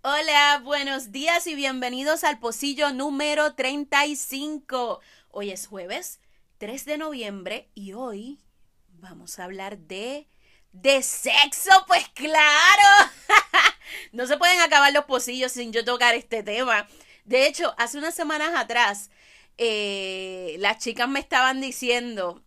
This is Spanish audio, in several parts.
Hola, buenos días y bienvenidos al pocillo número 35. Hoy es jueves 3 de noviembre y hoy vamos a hablar de... de sexo, pues claro. no se pueden acabar los pocillos sin yo tocar este tema. De hecho, hace unas semanas atrás, eh, las chicas me estaban diciendo,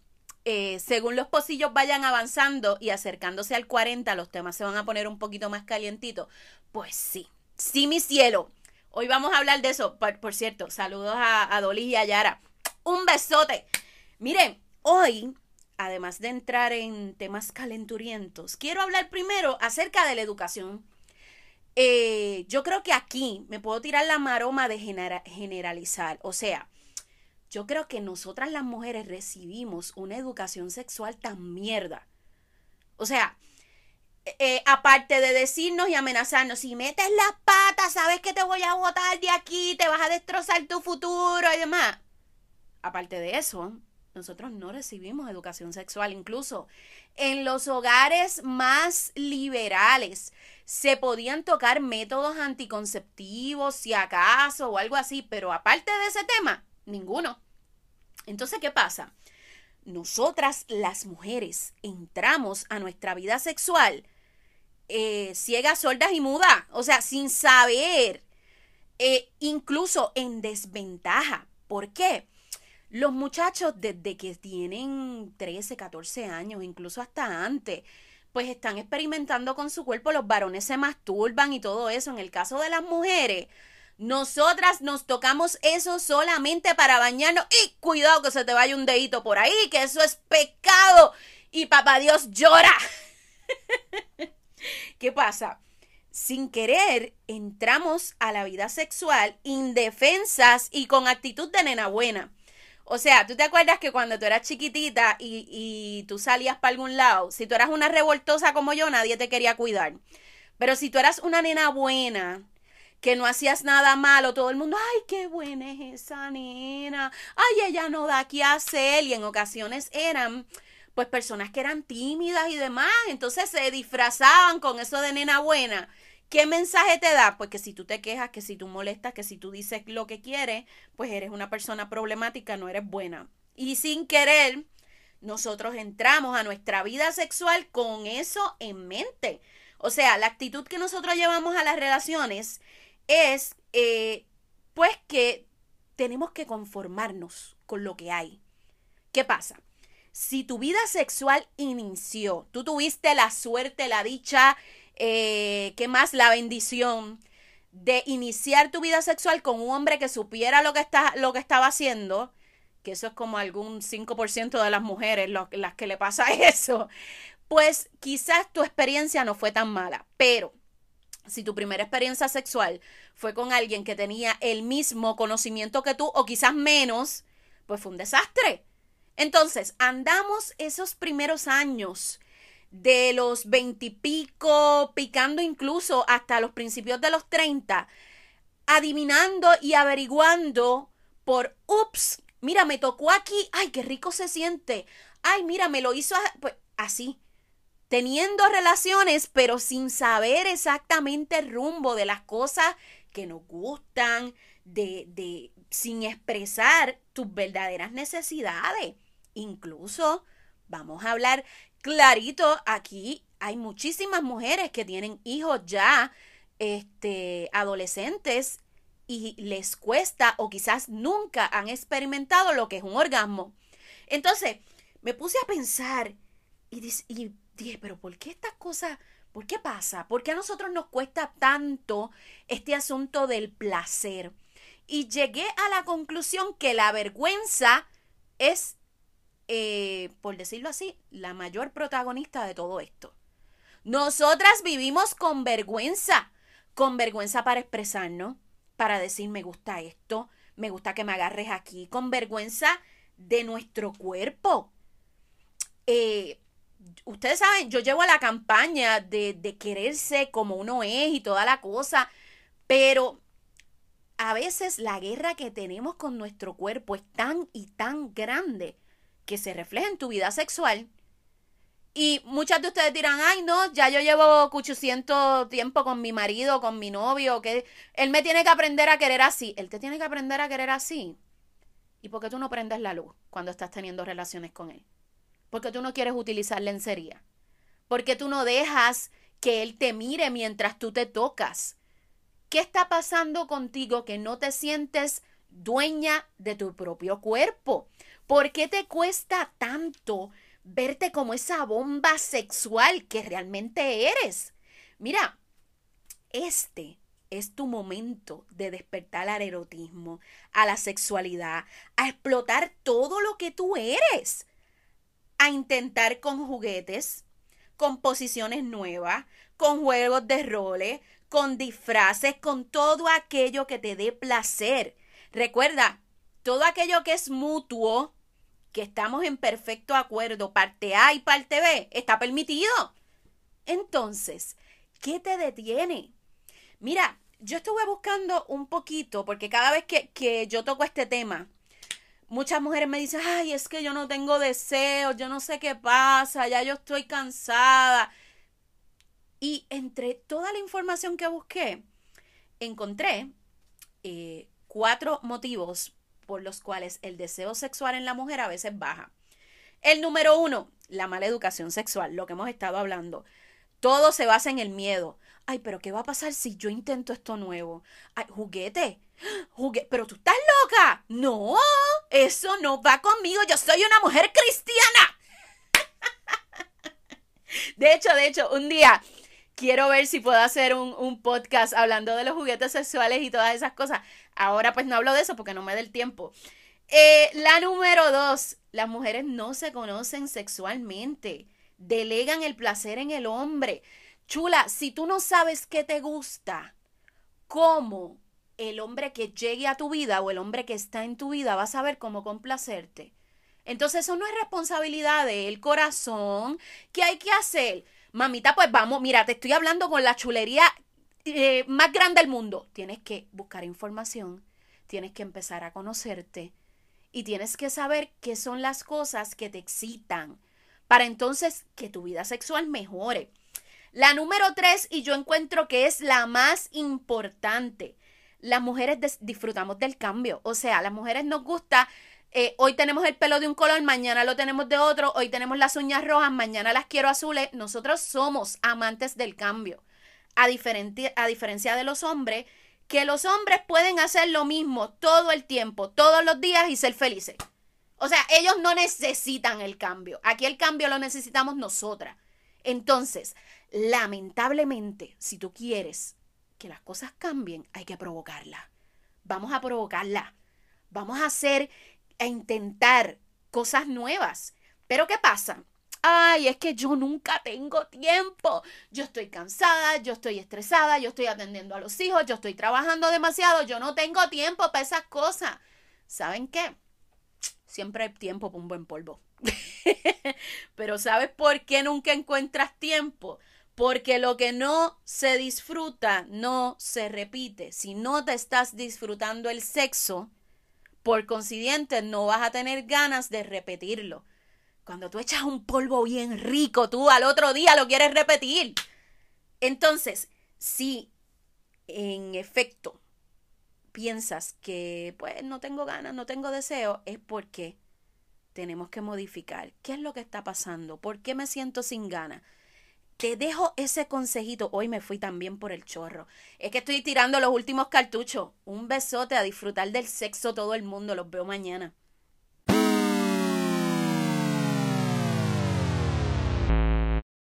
eh, según los pocillos vayan avanzando y acercándose al 40, los temas se van a poner un poquito más calientitos. Pues sí, Sí, mi cielo. Hoy vamos a hablar de eso. Por, cierto, saludos a, a Dolly y a Yara. Un besote. Miren, hoy, además de entrar en temas calenturientos, quiero hablar primero acerca de la educación. Eh, yo creo que aquí me puedo tirar la maroma de generalizar. O sea, yo creo que nosotras las mujeres recibimos una educación sexual tan mierda. O sea, eh, aparte de decirnos y amenazarnos, si metes las patas, sabes que te voy a botar de aquí, te vas a destrozar tu futuro y demás. Aparte de eso, nosotros no recibimos educación sexual. Incluso en los hogares más liberales se podían tocar métodos anticonceptivos, si acaso, o algo así, pero aparte de ese tema, ninguno. Entonces, ¿qué pasa? Nosotras las mujeres entramos a nuestra vida sexual eh, ciegas, sordas y mudas, o sea, sin saber, eh, incluso en desventaja. ¿Por qué? Los muchachos desde que tienen 13, 14 años, incluso hasta antes, pues están experimentando con su cuerpo, los varones se masturban y todo eso. En el caso de las mujeres, nosotras nos tocamos eso solamente para bañarnos y cuidado que se te vaya un dedito por ahí, que eso es pecado y papá Dios llora. ¿Qué pasa? Sin querer, entramos a la vida sexual indefensas y con actitud de nena buena. O sea, ¿tú te acuerdas que cuando tú eras chiquitita y, tú salías para algún lado, si tú eras una revoltosa como yo, nadie te quería cuidar. Pero si tú eras una nena buena, que no hacías nada malo, todo el mundo, ay, qué buena es esa nena, ay, ella no da qué hacer, y en ocasiones eran pues personas que eran tímidas y demás, entonces se disfrazaban con eso de nena buena. ¿Qué mensaje te da? Pues que si tú te quejas, que si tú molestas, que si tú dices lo que quieres, pues eres una persona problemática, no eres buena. Y sin querer, nosotros entramos a nuestra vida sexual con eso en mente. O sea, la actitud que nosotros llevamos a las relaciones es, eh, pues que tenemos que conformarnos con lo que hay. ¿Qué pasa? si tu vida sexual inició, tú tuviste la suerte, la dicha, eh, ¿qué más? La bendición de iniciar tu vida sexual con un hombre que supiera lo que, está, lo que estaba haciendo, que eso es como algún 5% de las mujeres las que le pasa eso, pues quizás tu experiencia no fue tan mala, pero si tu primera experiencia sexual fue con alguien que tenía el mismo conocimiento que tú o quizás menos, pues fue un desastre. Entonces, andamos esos primeros años de los veintipico, picando incluso hasta los principios de los treinta, adivinando y averiguando por, ups, mira, me tocó aquí, ay, qué rico se siente, ay, mira, me lo hizo pues, así, teniendo relaciones, pero sin saber exactamente el rumbo de las cosas que nos gustan, de, de, sin expresar tus verdaderas necesidades. Incluso, vamos a hablar clarito, aquí hay muchísimas mujeres que tienen hijos ya, este, adolescentes, y les cuesta o quizás nunca han experimentado lo que es un orgasmo. Entonces, me puse a pensar y, y dije, pero ¿por qué estas cosas, por qué pasa? ¿Por qué a nosotros nos cuesta tanto este asunto del placer? Y llegué a la conclusión que la vergüenza es eh, por decirlo así, la mayor protagonista de todo esto. Nosotras vivimos con vergüenza, con vergüenza para expresarnos, para decir me gusta esto, me gusta que me agarres aquí, con vergüenza de nuestro cuerpo. Eh, ustedes saben, yo llevo a la campaña de, de quererse como uno es y toda la cosa, pero a veces la guerra que tenemos con nuestro cuerpo es tan y tan grande que se refleja en tu vida sexual. Y muchas de ustedes dirán, ay no, ya yo llevo 800 tiempo con mi marido, con mi novio, que él me tiene que aprender a querer así. Él te tiene que aprender a querer así. ¿Y por qué tú no prendes la luz cuando estás teniendo relaciones con él? Porque tú no quieres utilizar lencería. Porque tú no dejas que él te mire mientras tú te tocas. ¿Qué está pasando contigo que no te sientes dueña de tu propio cuerpo? ¿Por qué te cuesta tanto verte como esa bomba sexual que realmente eres? Mira, este es tu momento de despertar al erotismo, a la sexualidad, a explotar todo lo que tú eres, a intentar con juguetes, con posiciones nuevas, con juegos de roles, con disfraces, con todo aquello que te dé placer. Recuerda, todo aquello que es mutuo, que estamos en perfecto acuerdo, parte A y parte B, está permitido. Entonces, ¿qué te detiene? Mira, yo estuve buscando un poquito, porque cada vez que, yo toco este tema, muchas mujeres me dicen, ay, es que yo no tengo deseos, yo no sé qué pasa, ya yo estoy cansada. Y entre toda la información que busqué, encontré eh, cuatro motivos por los cuales el deseo sexual en la mujer a veces baja. El número uno, la mala educación sexual, lo que hemos estado hablando. Todo se basa en el miedo. Ay, pero ¿qué va a pasar si yo intento esto nuevo? Ay, juguete. Juguete. Pero tú estás. No, eso no va conmigo. Yo soy una mujer cristiana. De hecho, de hecho, un día quiero ver si puedo hacer un, podcast hablando de los juguetes sexuales y todas esas cosas. Ahora pues no hablo de eso porque no me da el tiempo. Eh, la número dos, las mujeres no se conocen sexualmente, delegan el placer en el hombre. Chula, si tú no sabes qué te gusta, ¿cómo el hombre que llegue a tu vida o el hombre que está en tu vida va a saber cómo complacerte? Entonces eso no es responsabilidad del corazón. ¿Qué hay que hacer? Mamita, pues vamos, mira, te estoy hablando con la chulería eh, más grande del mundo. Tienes que buscar información, tienes que empezar a conocerte y tienes que saber qué son las cosas que te excitan para entonces que tu vida sexual mejore. La número tres, y yo encuentro que es la más importante, las mujeres disfrutamos del cambio. O sea, las mujeres nos gusta eh, hoy tenemos el pelo de un color, mañana lo tenemos de otro, hoy tenemos las uñas rojas, mañana las quiero azules. Nosotros somos amantes del cambio, a, a diferencia de los hombres, que los hombres pueden hacer lo mismo todo el tiempo, todos los días y ser felices. O sea, ellos no necesitan el cambio. Aquí el cambio lo necesitamos nosotras. Entonces, lamentablemente, si tú quieres que las cosas cambien, hay que provocarla. Vamos a provocarla. Vamos a hacer a intentar cosas nuevas. Pero ¿qué pasa? Ay, es que yo nunca tengo tiempo. Yo estoy cansada, yo estoy estresada, yo estoy atendiendo a los hijos, yo estoy trabajando demasiado, yo no tengo tiempo para esas cosas. ¿Saben qué? Siempre hay tiempo para un buen polvo. Pero ¿sabes por qué nunca encuentras tiempo? Porque lo que no se disfruta no se repite. Si no te estás disfrutando el sexo, por consiguiente, no vas a tener ganas de repetirlo. Cuando tú echas un polvo bien rico, tú al otro día lo quieres repetir. Entonces, si en efecto piensas que pues no tengo ganas, no tengo deseo, es porque tenemos que modificar. ¿Qué es lo que está pasando? ¿Por qué me siento sin ganas? Te dejo ese consejito. Hoy me fui también por el chorro. Es que estoy tirando los últimos cartuchos. Un besote a disfrutar del sexo todo el mundo. Los veo mañana.